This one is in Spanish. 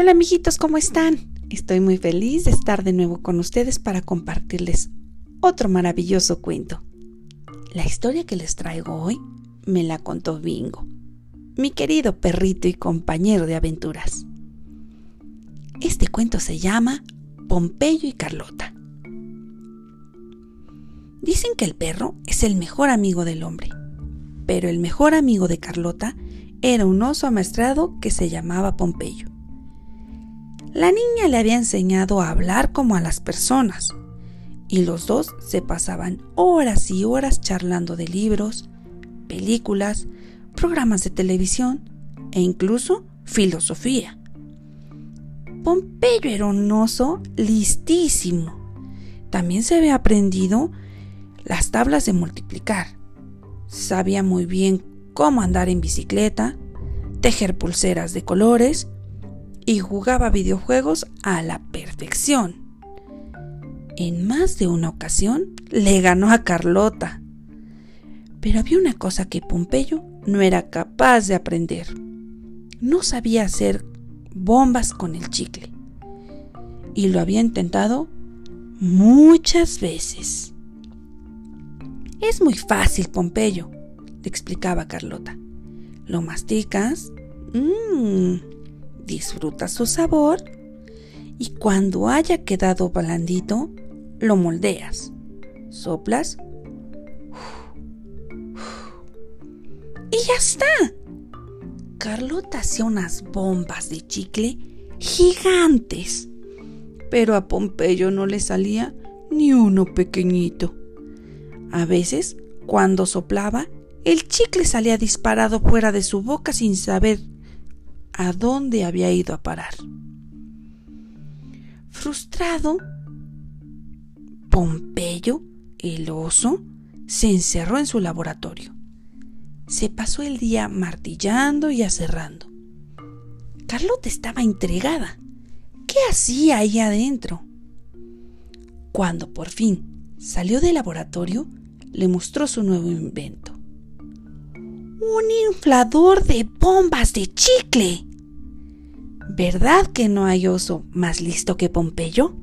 Hola amiguitos, ¿cómo están? Estoy muy feliz de estar de nuevo con ustedes para compartirles otro maravilloso cuento. La historia que les traigo hoy me la contó Bingo, mi querido perrito y compañero de aventuras. Este cuento se llama Pompeyo y Carlota. Dicen que el perro es el mejor amigo del hombre, pero el mejor amigo de Carlota era un oso amaestrado que se llamaba Pompeyo. La niña le había enseñado a hablar como a las personas, y los dos se pasaban horas y horas charlando de libros, películas, programas de televisión e incluso filosofía. Pompeyo era un oso listísimo. También se había aprendido las tablas de multiplicar. Sabía muy bien cómo andar en bicicleta, tejer pulseras de colores y jugaba videojuegos a la perfección. En más de una ocasión le ganó a Carlota. Pero había una cosa que Pompeyo no era capaz de aprender. No sabía hacer bombas con el chicle. Y lo había intentado muchas veces. Es muy fácil, Pompeyo, le explicaba Carlota. Lo masticas, mmm, disfruta su sabor y cuando haya quedado blandito, lo moldeas, soplas y ya está. Carlota hacía unas bombas de chicle gigantes, pero a Pompeyo no le salía ni uno pequeñito. A veces, cuando soplaba, el chicle salía disparado fuera de su boca sin saber a dónde había ido a parar. Frustrado, Pompeyo, el oso, se encerró en su laboratorio. Se pasó el día martillando y aserrando. Carlota estaba intrigada. ¿Qué hacía ahí adentro? Cuando por fin salió del laboratorio, le mostró su nuevo invento. Un inflador de bombas de chicle. ¿Verdad que no hay oso más listo que Pompeyo?